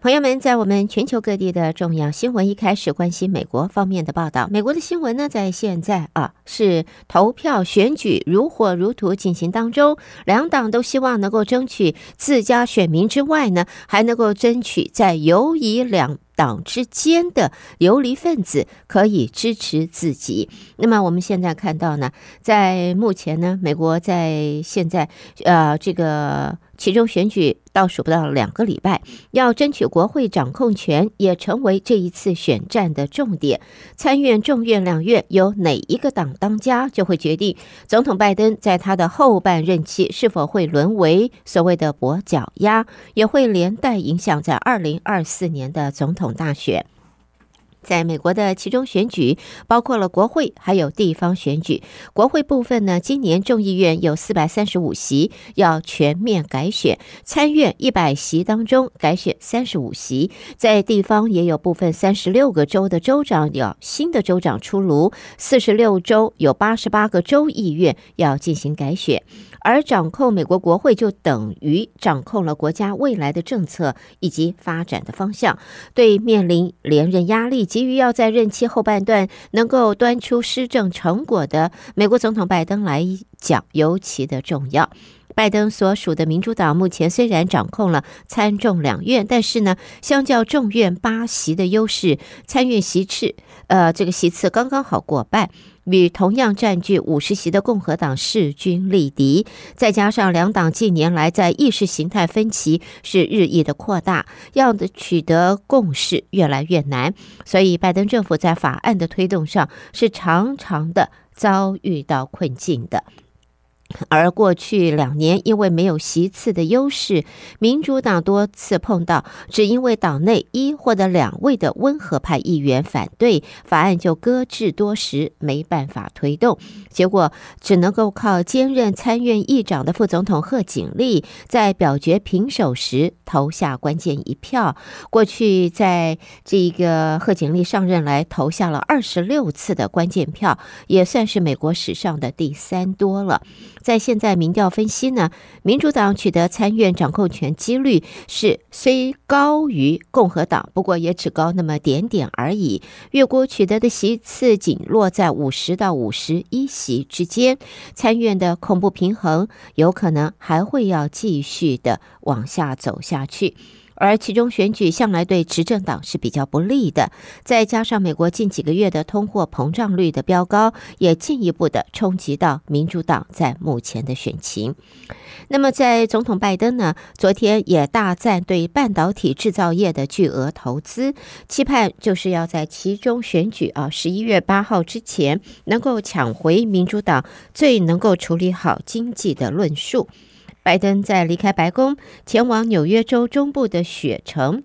朋友们，在我们全球各地的重要新闻，一开始关心美国方面的报道。美国的新闻呢，在现在啊，是投票选举如火如荼进行当中，两党都希望能够争取自家选民之外呢，还能够争取在游移两党之间的游离分子可以支持自己。那么我们现在看到呢，在目前呢，美国在现在呃这个。其中选举倒数不到两个礼拜，要争取国会掌控权也成为这一次选战的重点。参院、众院两院由哪一个党当家，就会决定总统拜登在他的后半任期是否会沦为所谓的跛脚鸭，也会连带影响在二零二四年的总统大选。在美国的其中选举，包括了国会还有地方选举。国会部分呢，今年众议院有四百三十五席要全面改选，参院一百席当中改选三十五席。在地方也有部分三十六个州的州长要新的州长出炉，四十六州有八十八个州议院要进行改选。而掌控美国国会，就等于掌控了国家未来的政策以及发展的方向。对面临连任压力，急于要在任期后半段能够端出施政成果的美国总统拜登来讲，尤其的重要。拜登所属的民主党目前虽然掌控了参众两院，但是呢，相较众院八席的优势，参院席次，呃，这个席次刚刚好过半。与同样占据五十席的共和党势均力敌，再加上两党近年来在意识形态分歧是日益的扩大，要的取得共识越来越难，所以拜登政府在法案的推动上是常常的遭遇到困境的。而过去两年，因为没有席次的优势，民主党多次碰到，只因为党内一或者两位的温和派议员反对，法案就搁置多时，没办法推动。结果只能够靠兼任参院议长的副总统贺锦丽，在表决平手时投下关键一票。过去在这个贺锦丽上任来投下了二十六次的关键票，也算是美国史上的第三多了。在现在民调分析呢，民主党取得参院掌控权几率是虽高于共和党，不过也只高那么点点而已。越国取得的席次仅落在五十到五十一席之间，参院的恐怖平衡有可能还会要继续的往下走下去。而其中选举向来对执政党是比较不利的，再加上美国近几个月的通货膨胀率的飙高，也进一步的冲击到民主党在目前的选情。那么，在总统拜登呢，昨天也大赞对半导体制造业的巨额投资，期盼就是要在其中选举啊，十一月八号之前，能够抢回民主党最能够处理好经济的论述。拜登在离开白宫前往纽约州中部的雪城，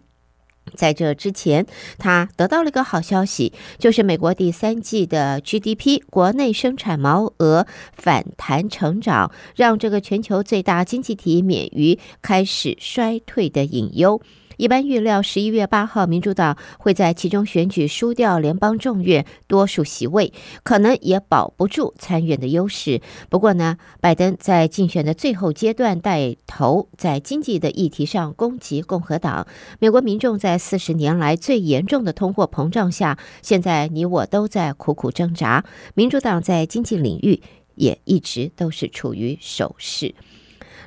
在这之前，他得到了一个好消息，就是美国第三季的 GDP 国内生产毛额反弹成长，让这个全球最大经济体免于开始衰退的隐忧。一般预料，十一月八号，民主党会在其中选举输掉联邦众院多数席位，可能也保不住参院的优势。不过呢，拜登在竞选的最后阶段带头在经济的议题上攻击共和党。美国民众在四十年来最严重的通货膨胀下，现在你我都在苦苦挣扎。民主党在经济领域也一直都是处于守势。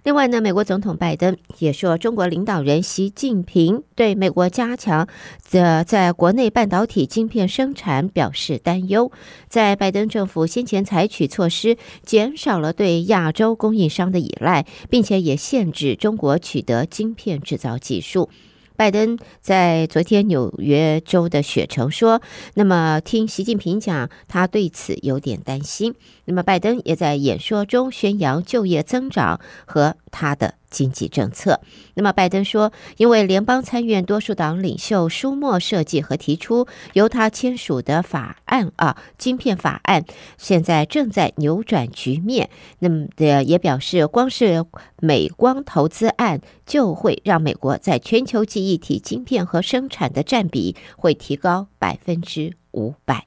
另外呢，美国总统拜登也说，中国领导人习近平对美国加强的在国内半导体晶片生产表示担忧。在拜登政府先前采取措施，减少了对亚洲供应商的依赖，并且也限制中国取得晶片制造技术。拜登在昨天纽约州的雪城说：“那么听习近平讲，他对此有点担心。那么拜登也在演说中宣扬就业增长和他的。”经济政策。那么，拜登说，因为联邦参院多数党领袖舒默设计和提出由他签署的法案啊，晶片法案，现在正在扭转局面。那么的，也表示，光是美光投资案就会让美国在全球记忆体晶片和生产的占比会提高百分之五百。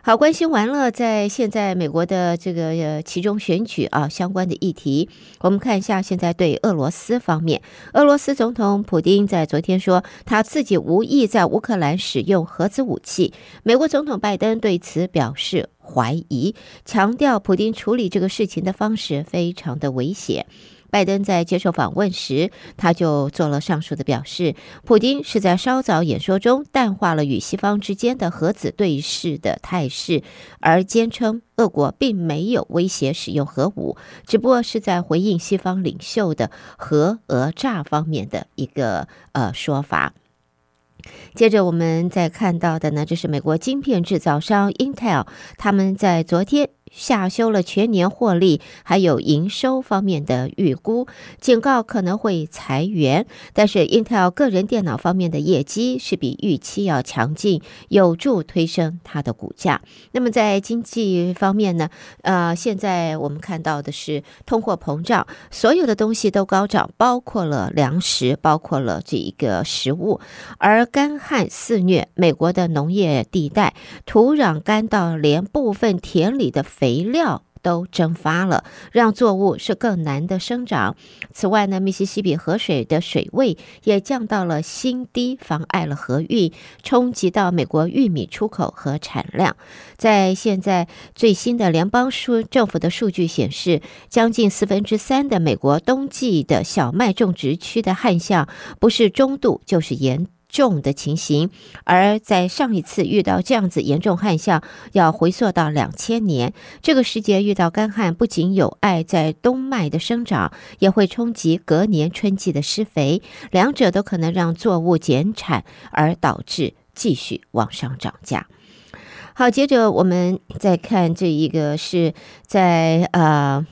好，关心完了，在现在美国的这个呃期中选举啊相关的议题，我们看一下现在对俄罗斯方面，俄罗斯总统普丁在昨天说他自己无意在乌克兰使用核子武器，美国总统拜登对此表示怀疑，强调普丁处理这个事情的方式非常的危险。拜登在接受访问时，他就做了上述的表示。普京是在稍早演说中淡化了与西方之间的核子对峙的态势，而坚称俄国并没有威胁使用核武，只不过是在回应西方领袖的核讹诈方面的一个呃说法。接着，我们再看到的呢，就是美国晶片制造商 Intel，他们在昨天。下修了全年获利还有营收方面的预估，警告可能会裁员。但是，Intel 个人电脑方面的业绩是比预期要强劲，有助推升它的股价。那么，在经济方面呢？呃，现在我们看到的是通货膨胀，所有的东西都高涨，包括了粮食，包括了这一个食物。而干旱肆虐，美国的农业地带土壤干到连部分田里的。肥料都蒸发了，让作物是更难的生长。此外呢，密西西比河水的水位也降到了新低，妨碍了河运，冲击到美国玉米出口和产量。在现在最新的联邦数政府的数据显示，将近四分之三的美国冬季的小麦种植区的旱象不是中度就是严重的情形，而在上一次遇到这样子严重旱象，要回溯到两千年。这个时节遇到干旱，不仅有碍在冬麦的生长，也会冲击隔年春季的施肥，两者都可能让作物减产，而导致继续往上涨价。好，接着我们再看这一个是在呃。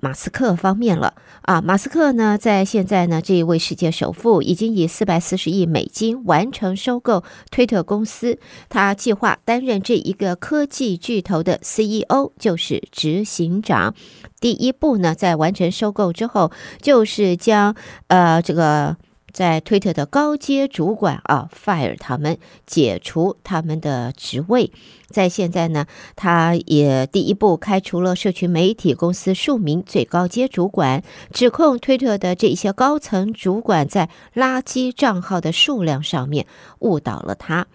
马斯克方面了啊，马斯克呢，在现在呢，这一位世界首富已经以四百四十亿美金完成收购推特公司，他计划担任这一个科技巨头的 CEO，就是执行长。第一步呢，在完成收购之后，就是将呃这个。在推特的高阶主管啊，fire 他们，解除他们的职位。在现在呢，他也第一步开除了社群媒体公司数名最高阶主管，指控推特的这些高层主管在垃圾账号的数量上面误导了他。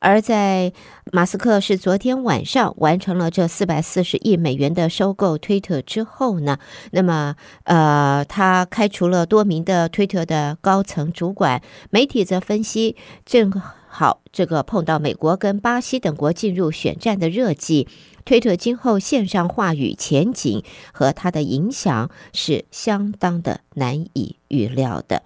而在马斯克是昨天晚上完成了这四百四十亿美元的收购推特之后呢，那么呃，他开除了多名的推特的高层主管。媒体则分析，正好这个碰到美国跟巴西等国进入选战的热季，推特今后线上话语前景和它的影响是相当的难以预料的。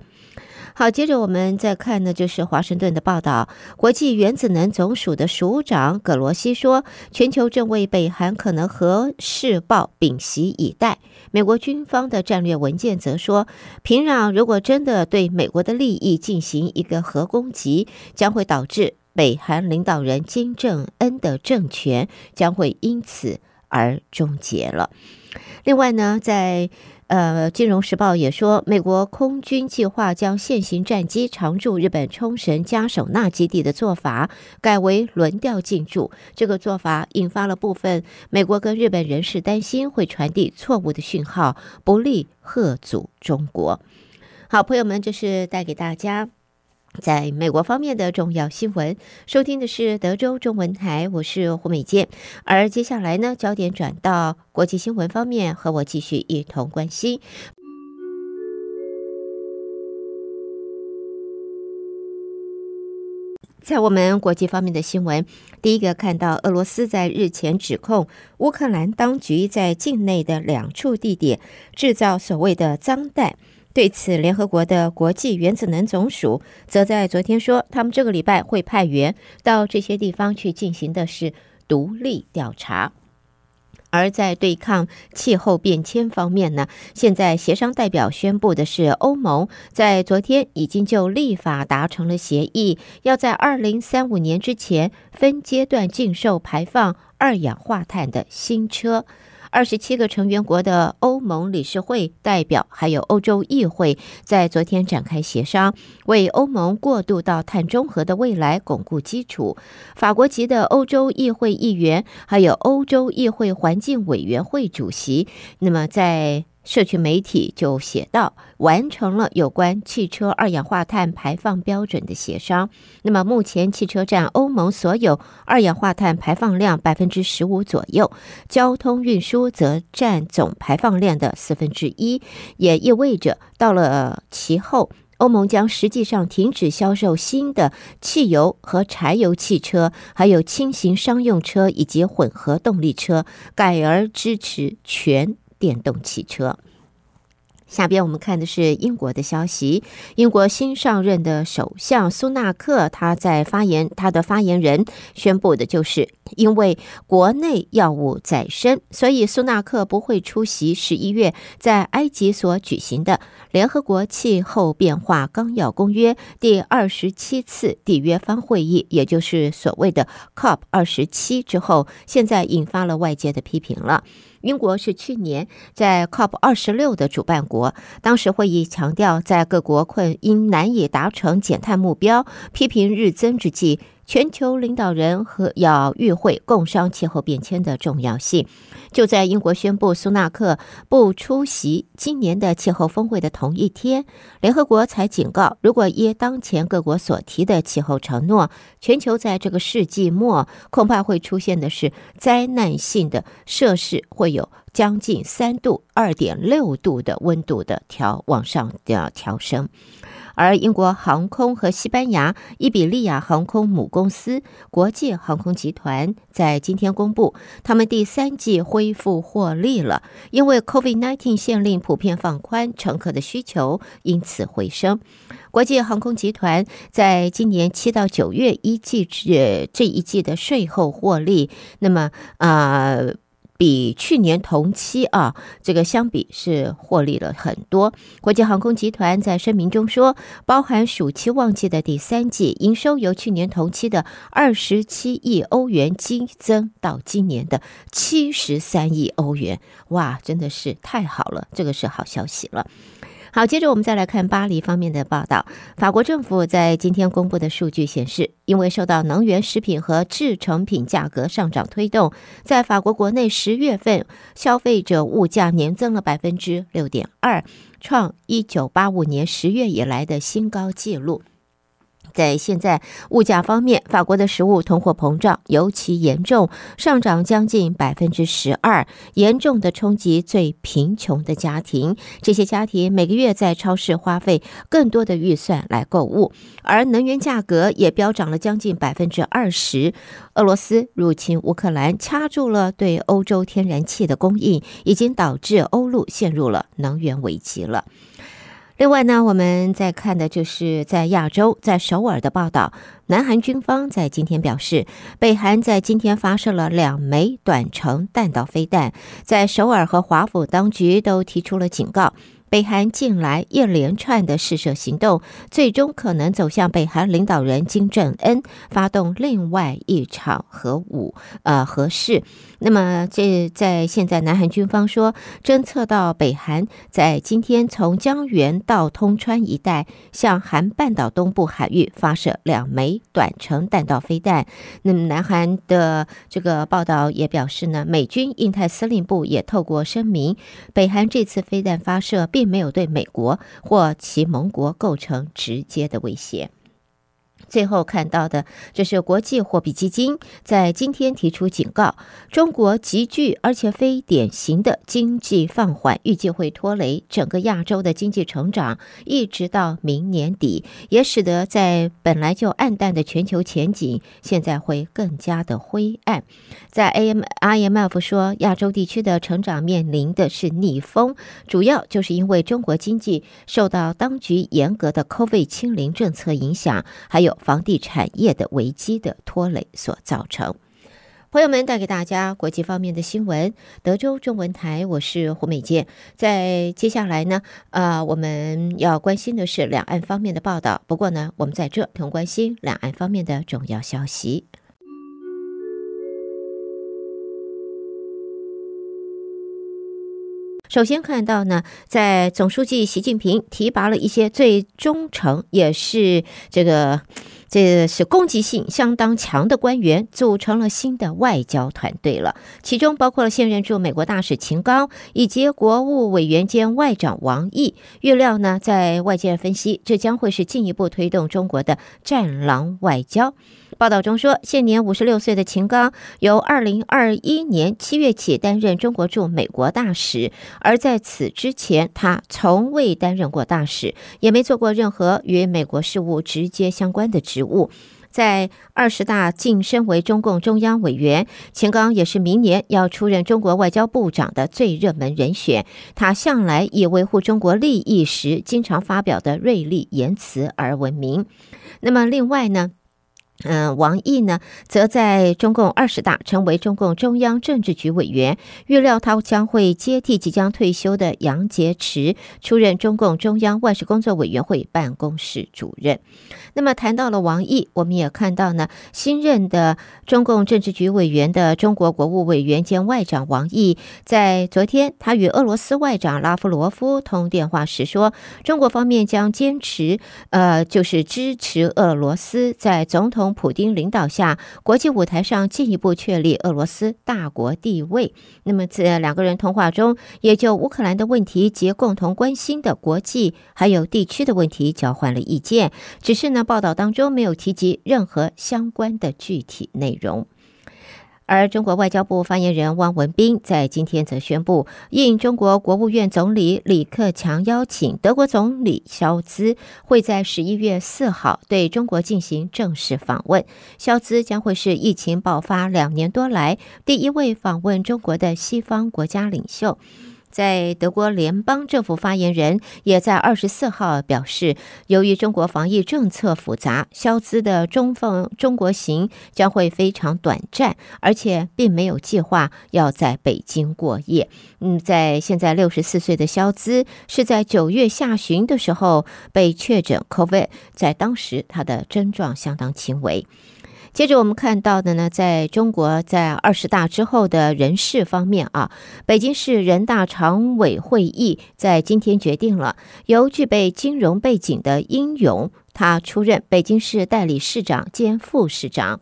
好，接着我们再看呢，就是华盛顿的报道。国际原子能总署的署长葛罗西说，全球正为北韩可能核试爆屏息以待。美国军方的战略文件则说，平壤如果真的对美国的利益进行一个核攻击，将会导致北韩领导人金正恩的政权将会因此而终结了。另外呢，在呃，《金融时报》也说，美国空军计划将现行战机常驻日本冲绳加手纳基地的做法改为轮调进驻。这个做法引发了部分美国跟日本人士担心会传递错误的讯号，不利贺阻中国。好，朋友们，这是带给大家。在美国方面的重要新闻，收听的是德州中文台，我是胡美健。而接下来呢，焦点转到国际新闻方面，和我继续一同关心。在我们国际方面的新闻，第一个看到俄罗斯在日前指控乌克兰当局在境内的两处地点制造所谓的脏弹。对此，联合国的国际原子能总署则在昨天说，他们这个礼拜会派员到这些地方去进行的是独立调查。而在对抗气候变迁方面呢，现在协商代表宣布的是，欧盟在昨天已经就立法达成了协议，要在二零三五年之前分阶段禁售排放二氧化碳的新车。二十七个成员国的欧盟理事会代表还有欧洲议会，在昨天展开协商，为欧盟过渡到碳中和的未来巩固基础。法国籍的欧洲议会议员，还有欧洲议会环境委员会主席，那么在。社区媒体就写道，完成了有关汽车二氧化碳排放标准的协商。那么目前汽车占欧盟所有二氧化碳排放量百分之十五左右，交通运输则占总排放量的四分之一，也意味着到了其后，欧盟将实际上停止销售新的汽油和柴油汽车，还有轻型商用车以及混合动力车，改而支持全。电动汽车。下边我们看的是英国的消息。英国新上任的首相苏纳克，他在发言，他的发言人宣布的就是，因为国内药物在身，所以苏纳克不会出席十一月在埃及所举行的联合国气候变化纲要公约第二十七次缔约方会议，也就是所谓的 COP 二十七之后，现在引发了外界的批评了。英国是去年在 COP 二十六的主办国，当时会议强调，在各国困因难以达成减碳目标，批评日增之际。全球领导人和要与会共商气候变迁的重要性。就在英国宣布苏纳克不出席今年的气候峰会的同一天，联合国才警告，如果依当前各国所提的气候承诺，全球在这个世纪末恐怕会出现的是灾难性的摄氏会有将近三度、二点六度的温度的调往上的调升。而英国航空和西班牙伊比利亚航空母公司国际航空集团在今天公布，他们第三季恢复获利了，因为 COVID-19 限令普遍放宽，乘客的需求因此回升。国际航空集团在今年七到九月一季至这一季的税后获利，那么啊。呃比去年同期啊，这个相比是获利了很多。国际航空集团在声明中说，包含暑期旺季的第三季营收由去年同期的二十七亿欧元激增到今年的七十三亿欧元。哇，真的是太好了，这个是好消息了。好，接着我们再来看巴黎方面的报道。法国政府在今天公布的数据显示，因为受到能源、食品和制成品价格上涨推动，在法国国内十月份消费者物价年增了百分之六点二，创一九八五年十月以来的新高纪录。在现在物价方面，法国的食物通货膨胀尤其严重，上涨将近百分之十二，严重的冲击最贫穷的家庭。这些家庭每个月在超市花费更多的预算来购物，而能源价格也飙涨了将近百分之二十。俄罗斯入侵乌克兰，掐住了对欧洲天然气的供应，已经导致欧陆陷入了能源危机了。另外呢，我们在看的就是在亚洲，在首尔的报道。南韩军方在今天表示，北韩在今天发射了两枚短程弹道飞弹，在首尔和华府当局都提出了警告。北韩近来一连串的试射行动，最终可能走向北韩领导人金正恩发动另外一场核武呃核试。那么，这在现在南韩军方说，侦测到北韩在今天从江原到通川一带向韩半岛东部海域发射两枚短程弹道飞弹。那么，南韩的这个报道也表示呢，美军印太司令部也透过声明，北韩这次飞弹发射并并没有对美国或其盟国构成直接的威胁。最后看到的，这是国际货币基金在今天提出警告：中国急剧而且非典型的经济放缓，预计会拖累整个亚洲的经济成长，一直到明年底，也使得在本来就暗淡的全球前景，现在会更加的灰暗。在 AM IMF 说，亚洲地区的成长面临的是逆风，主要就是因为中国经济受到当局严格的 COVID 清零政策影响，还有。房地产业的危机的拖累所造成。朋友们，带给大家国际方面的新闻。德州中文台，我是胡美健。在接下来呢，呃，我们要关心的是两岸方面的报道。不过呢，我们在这同关心两岸方面的重要消息。首先看到呢，在总书记习近平提拔了一些最忠诚，也是这个。这是攻击性相当强的官员组成了新的外交团队了，其中包括了现任驻美国大使秦刚以及国务委员兼外长王毅。预料呢，在外界分析，这将会是进一步推动中国的战狼外交。报道中说，现年五十六岁的秦刚由二零二一年七月起担任中国驻美国大使，而在此之前，他从未担任过大使，也没做过任何与美国事务直接相关的职务。在二十大晋升为中共中央委员，秦刚也是明年要出任中国外交部长的最热门人选。他向来以维护中国利益时经常发表的锐利言辞而闻名。那么，另外呢？嗯，王毅呢，则在中共二十大成为中共中央政治局委员，预料他将会接替即将退休的杨洁篪，出任中共中央外事工作委员会办公室主任。那么谈到了王毅，我们也看到呢，新任的中共政治局委员的中国国务委员兼外长王毅，在昨天他与俄罗斯外长拉夫罗夫通电话时说，中国方面将坚持，呃，就是支持俄罗斯在总统。从普京领导下，国际舞台上进一步确立俄罗斯大国地位。那么，在两个人通话中，也就乌克兰的问题及共同关心的国际还有地区的问题交换了意见。只是呢，报道当中没有提及任何相关的具体内容。而中国外交部发言人汪文斌在今天则宣布，应中国国务院总理李克强邀请，德国总理肖兹会在十一月四号对中国进行正式访问。肖兹将会是疫情爆发两年多来第一位访问中国的西方国家领袖。在德国联邦政府发言人也在二十四号表示，由于中国防疫政策复杂，萧兹的中访中国行将会非常短暂，而且并没有计划要在北京过夜。嗯，在现在六十四岁的萧兹是在九月下旬的时候被确诊 COVID，在当时他的症状相当轻微。接着我们看到的呢，在中国在二十大之后的人事方面啊，北京市人大常委会议在今天决定了，由具备金融背景的殷勇，他出任北京市代理市长兼副市长。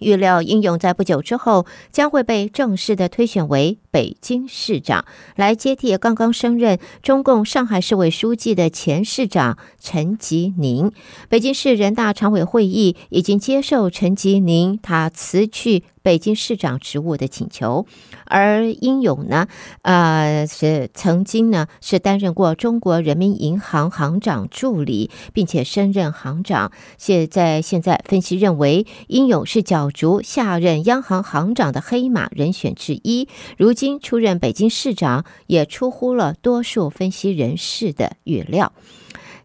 预料英勇在不久之后将会被正式的推选为北京市长，来接替刚刚升任中共上海市委书记的前市长陈吉宁。北京市人大常委会议已经接受陈吉宁他辞去北京市长职务的请求，而英勇呢，呃，是曾经呢是担任过中国人民银行行长助理，并且升任行长。现在现在分析认为，英勇是角逐下任央行行长的黑马人选之一。如今出任北京市长，也出乎了多数分析人士的预料。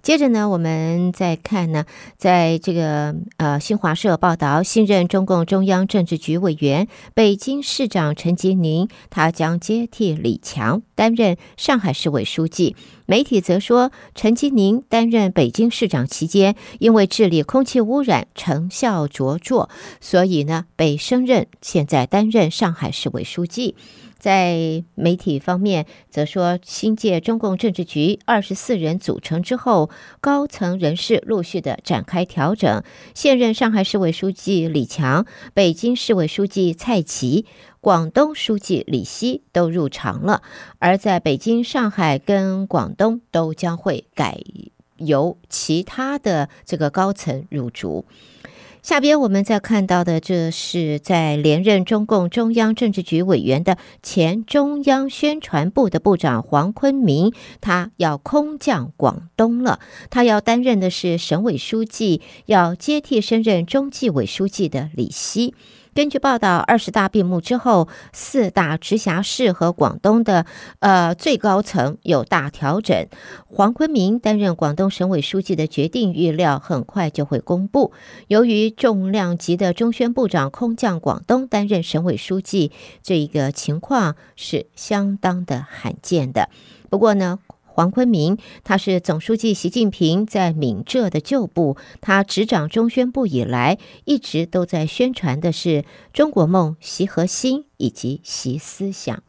接着呢，我们再看呢，在这个呃新华社报道，新任中共中央政治局委员、北京市长陈吉宁，他将接替李强担任上海市委书记。媒体则说，陈吉宁担任北京市长期间，因为治理空气污染成效卓著，所以呢被升任，现在担任上海市委书记。在媒体方面，则说新届中共政治局二十四人组成之后，高层人士陆续的展开调整。现任上海市委书记李强、北京市委书记蔡奇、广东书记李希都入常了，而在北京、上海跟广东都将会改由其他的这个高层入主。下边我们再看到的，这是在连任中共中央政治局委员的前中央宣传部的部长黄坤明，他要空降广东了，他要担任的是省委书记，要接替升任中纪委书记的李希。根据报道，二十大闭幕之后，四大直辖市和广东的呃最高层有大调整。黄坤明担任广东省委书记的决定预料很快就会公布。由于重量级的中宣部长空降广东担任省委书记，这一个情况是相当的罕见的。不过呢，黄坤明，他是总书记习近平在闽浙的旧部，他执掌中宣部以来，一直都在宣传的是中国梦、习核心以及习思想。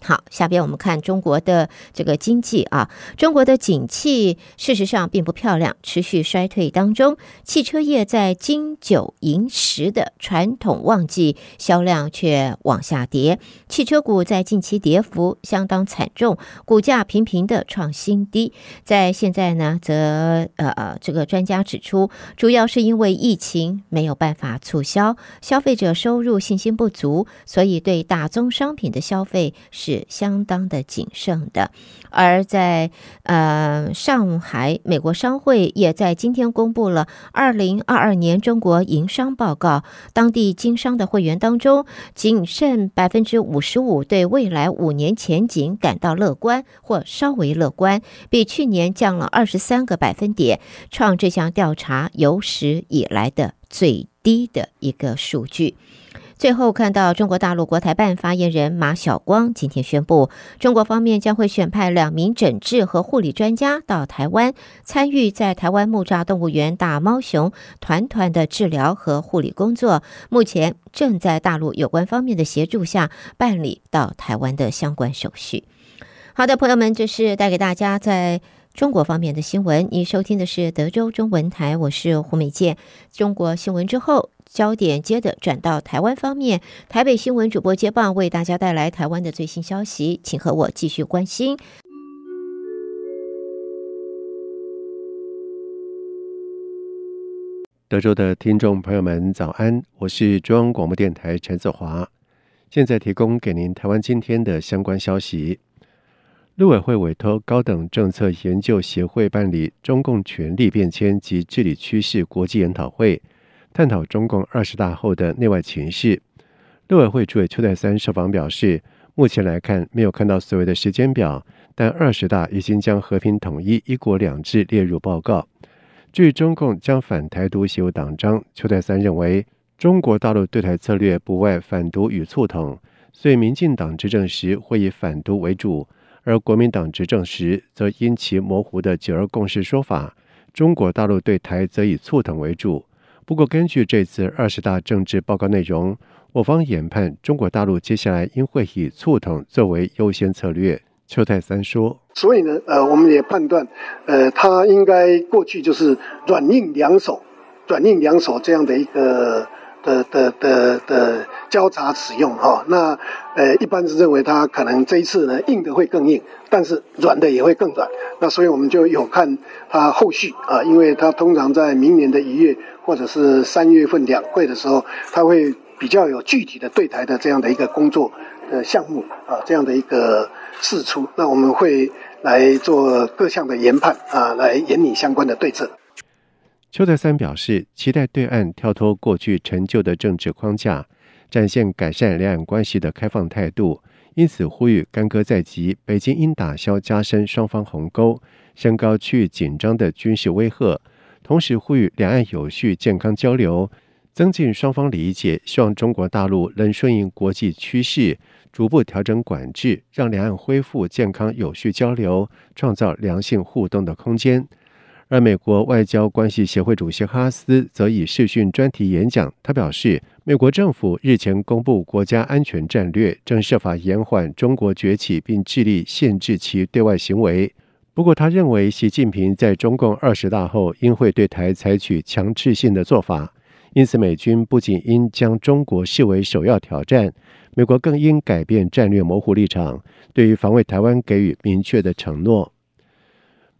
好，下边我们看中国的这个经济啊，中国的景气事实上并不漂亮，持续衰退当中。汽车业在金九银十的传统旺季，销量却往下跌。汽车股在近期跌幅相当惨重，股价频频的创新低。在现在呢，则呃呃，这个专家指出，主要是因为疫情没有办法促销，消费者收入信心不足，所以对大宗商品的消费是。是相当的谨慎的，而在呃上海，美国商会也在今天公布了二零二二年中国营商报告。当地经商的会员当中，仅剩百分之五十五对未来五年前景感到乐观或稍微乐观，比去年降了二十三个百分点，创这项调查有史以来的最低的一个数据。最后看到中国大陆国台办发言人马晓光今天宣布，中国方面将会选派两名诊治和护理专家到台湾，参与在台湾木栅动物园大猫熊团团的治疗和护理工作。目前正在大陆有关方面的协助下办理到台湾的相关手续。好的，朋友们，这是带给大家在中国方面的新闻。你收听的是德州中文台，我是胡美健。中国新闻之后。焦点接着转到台湾方面，台北新闻主播接棒为大家带来台湾的最新消息，请和我继续关心。德州的听众朋友们，早安，我是中央广播电台陈子华，现在提供给您台湾今天的相关消息。陆委会委托高等政策研究协会办理中共权力变迁及治理趋势国际研讨会。探讨中共二十大后的内外情势，陆委会主委邱泰三受访表示，目前来看没有看到所谓的时间表，但二十大已经将和平统一、一国两制列入报告。据中共将反台独写入党章，邱泰三认为，中国大陆对台策略不外反独与促统，所以民进党执政时会以反独为主，而国民党执政时则因其模糊的九二共识说法，中国大陆对台则以促统为主。不过，根据这次二十大政治报告内容，我方研判中国大陆接下来应会以促统作为优先策略。邱泰三说：“所以呢，呃，我们也判断，呃，他应该过去就是软硬两手，软硬两手这样的一个的的的的交叉使用哈。那呃，一般是认为他可能这一次呢，硬的会更硬，但是软的也会更软。那所以我们就有看他后续啊，因为他通常在明年的一月。”或者是三月份两会的时候，他会比较有具体的对台的这样的一个工作的项目啊，这样的一个事出，那我们会来做各项的研判啊，来研拟相关的对策。邱德三表示，期待对岸跳脱过去陈旧的政治框架，展现改善两岸关系的开放态度，因此呼吁干戈在即，北京应打消加深双方鸿沟、升高区域紧张的军事威吓。同时呼吁两岸有序健康交流，增进双方理解。希望中国大陆能顺应国际趋势，逐步调整管制，让两岸恢复健康有序交流，创造良性互动的空间。而美国外交关系协会主席哈斯则以视讯专题演讲，他表示，美国政府日前公布国家安全战略，正设法延缓中国崛起，并致力限制其对外行为。不过，他认为习近平在中共二十大后应会对台采取强制性的做法，因此美军不仅应将中国视为首要挑战，美国更应改变战略模糊立场，对于防卫台湾给予明确的承诺。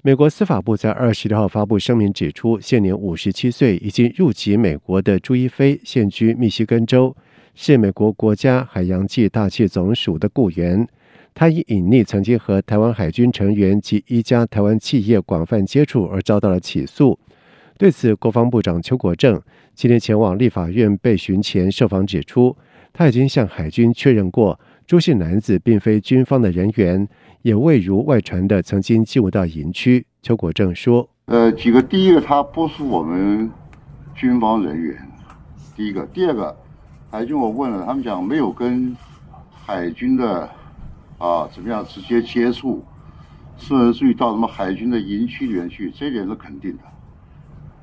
美国司法部在二十六号发布声明指出，现年五十七岁、已经入籍美国的朱一飞，现居密西根州，是美国国家海洋暨大气总署的雇员。他以隐匿曾经和台湾海军成员及一家台湾企业广泛接触而遭到了起诉。对此，国防部长邱国正今天前往立法院备询前受访指出，他已经向海军确认过，朱姓男子并非军方的人员，也未如外传的曾经进入到营区。邱国正说：“呃，几个，第一个，他不是我们军方人员，第一个；第二个，海军我问了，他们讲没有跟海军的。”啊，怎么样直接接触，甚至于到什么海军的营区里面去，这一点是肯定的，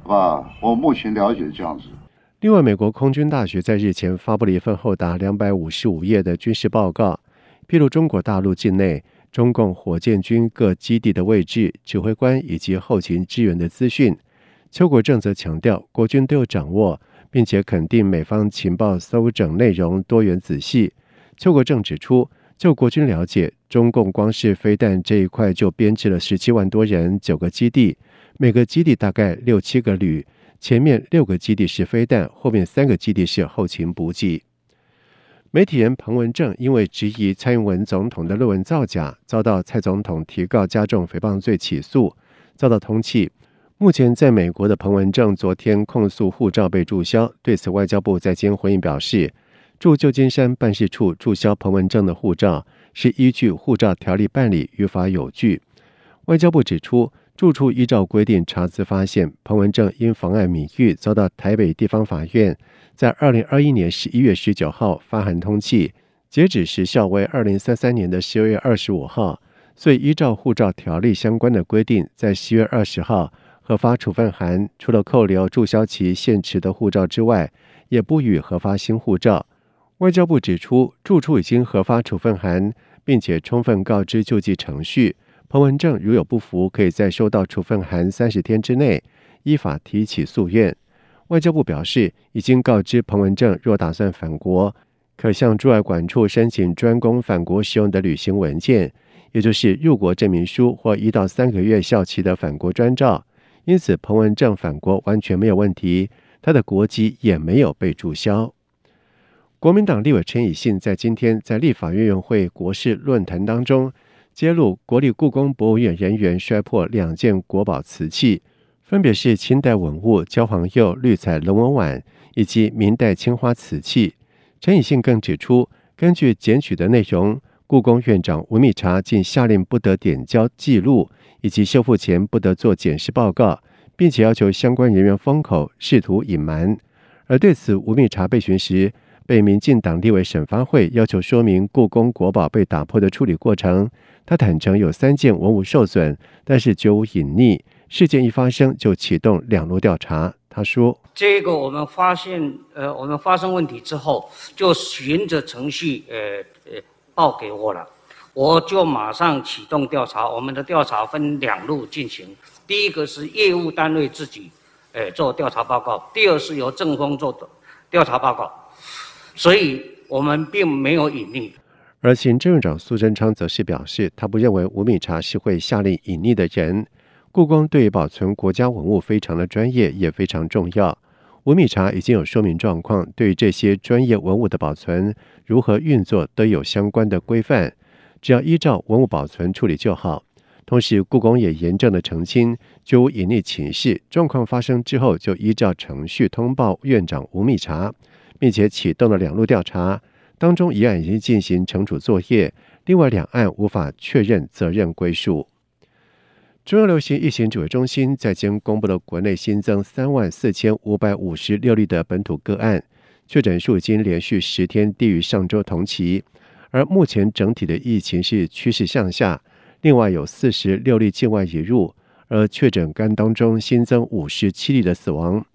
好吧？我目前了解是这样子。另外，美国空军大学在日前发布了一份厚达两百五十五页的军事报告，披露中国大陆境内中共火箭军各基地的位置、指挥官以及后勤支援的资讯。邱国正则强调，国军都有掌握，并且肯定美方情报搜整内容多元仔细。邱国正指出，就国军了解，中共光是飞弹这一块就编制了十七万多人，九个基地，每个基地大概六七个旅，前面六个基地是飞弹，后面三个基地是后勤补给。媒体人彭文正因为质疑蔡英文总统的论文造假，遭到蔡总统提告加重诽谤罪起诉，遭到通缉。目前在美国的彭文正昨天控诉护照被注销，对此外交部在今回应表示，驻旧金山办事处注销彭文正的护照是依据护照条例办理，于法有据。外交部指出，住处依照规定查资发现，彭文正因妨碍名誉遭到台北地方法院在二零二一年十一月十九号发函通缉，截止时效为二零三三年的十二月二十五号，所以依照护照条例相关的规定，在十月二十号。核发处分函，除了扣留注销其现持的护照之外，也不予核发新护照。外交部指出，住处已经核发处分函，并且充分告知救济程序。彭文正如有不服，可以在收到处分函三十天之内依法提起诉愿。外交部表示，已经告知彭文正，若打算返国，可向驻外馆处申请专供返国使用的旅行文件，也就是入国证明书或一到三个月效期的返国专照。因此，彭文正返国完全没有问题，他的国籍也没有被注销。国民党立委陈以信在今天在立法院院会国事论坛当中，揭露国立故宫博物院人员摔破两件国宝瓷器，分别是清代文物焦黄釉绿彩龙纹碗以及明代青花瓷器。陈以信更指出，根据检举的内容，故宫院长吴密察竟下令不得点交记录。以及修复前不得做检视报告，并且要求相关人员封口，试图隐瞒。而对此，吴密察被询时，被民进党立委沈发会要求说明故宫国宝被打破的处理过程。他坦承有三件文物受损，但是绝无隐匿。事件一发生就启动两路调查。他说：“这个我们发现，呃，我们发生问题之后，就循着程序，呃呃，报给我了。”我就马上启动调查。我们的调查分两路进行，第一个是业务单位自己，呃做调查报告；第二是由政风做的调查报告。所以，我们并没有隐匿。而行政院长苏贞昌则是表示，他不认为吴敏察是会下令隐匿的人。故宫对保存国家文物非常的专业，也非常重要。吴敏察已经有说明状况，对于这些专业文物的保存如何运作，都有相关的规范。只要依照文物保存处理就好。同时，故宫也严正的澄清，绝无隐匿情事。状况发生之后，就依照程序通报院长吴敏察，并且启动了两路调查。当中一案已经进行惩处作业，另外两案无法确认责任归属。中央流行疫情指挥中心在今公布了国内新增三万四千五百五十六例的本土个案，确诊数已经连续十天低于上周同期。而目前整体的疫情是趋势向下，另外有四十六例境外移入，而确诊肝当中新增五十七例的死亡。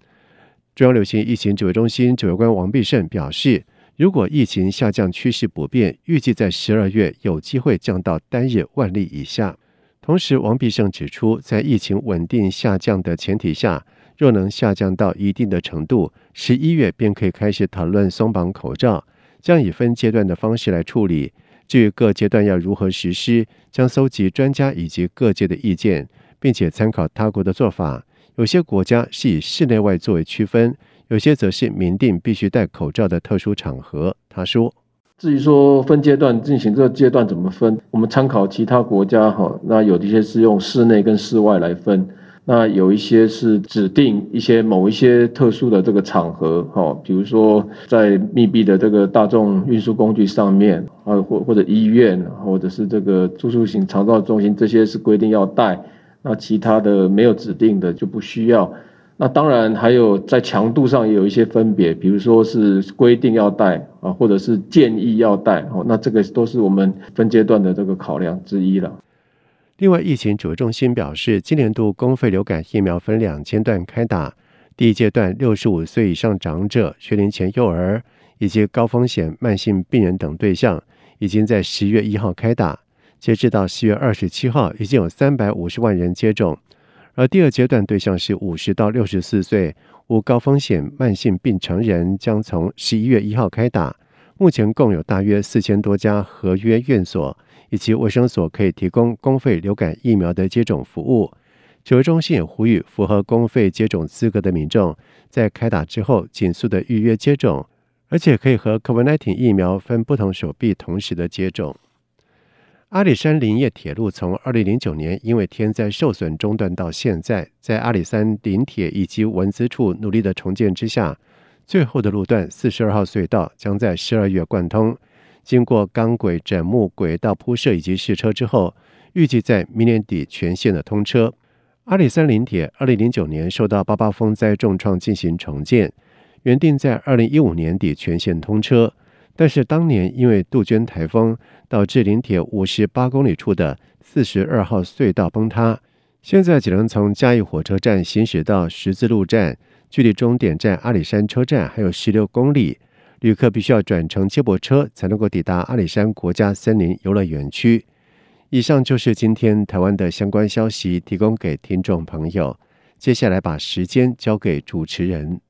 中央流行疫情指挥中心指挥官王必胜表示，如果疫情下降趋势不变，预计在十二月有机会降到单日万例以下。同时，王必胜指出，在疫情稳定下降的前提下，若能下降到一定的程度，十一月便可以开始讨论松绑口罩。将以分阶段的方式来处理。至于各阶段要如何实施，将搜集专家以及各界的意见，并且参考他国的做法。有些国家是以室内外作为区分，有些则是明定必须戴口罩的特殊场合。他说：“至于说分阶段进行这个阶段怎么分，我们参考其他国家哈，那有一些是用室内跟室外来分。”那有一些是指定一些某一些特殊的这个场合，哈，比如说在密闭的这个大众运输工具上面，啊，或或者医院，或者是这个住宿型长照中心，这些是规定要戴。那其他的没有指定的就不需要。那当然还有在强度上也有一些分别，比如说是规定要带啊，或者是建议要带，哦，那这个都是我们分阶段的这个考量之一了。另外，疫情指挥中心表示，今年度公费流感疫苗分两阶段开打。第一阶段，六十五岁以上长者、学龄前幼儿以及高风险慢性病人等对象，已经在十月一号开打，截至到十月二十七号，已经有三百五十万人接种。而第二阶段对象是五十到六十四岁无高风险慢性病成人，将从十一月一号开打。目前共有大约四千多家合约院所以及卫生所可以提供公费流感疫苗的接种服务。指挥中心也呼吁符合公费接种资格的民众，在开打之后尽速的预约接种。而且可以和 COVID-19 疫苗分不同手臂同时的接种。阿里山林业铁路从二零零九年因为天灾受损中断到现在，在阿里山林铁以及文资处努力的重建之下，最后的路段四十二号隧道将在十二月贯通。经过钢轨、枕木轨道铺设以及试车之后，预计在明年底全线的通车。阿里山林铁二零零九年受到八八风灾重创进行重建。原定在二零一五年底全线通车，但是当年因为杜鹃台风导致林铁五十八公里处的四十二号隧道崩塌，现在只能从嘉义火车站行驶到十字路站，距离终点站阿里山车站还有十六公里，旅客必须要转乘接驳车才能够抵达阿里山国家森林游乐园区。以上就是今天台湾的相关消息，提供给听众朋友。接下来把时间交给主持人。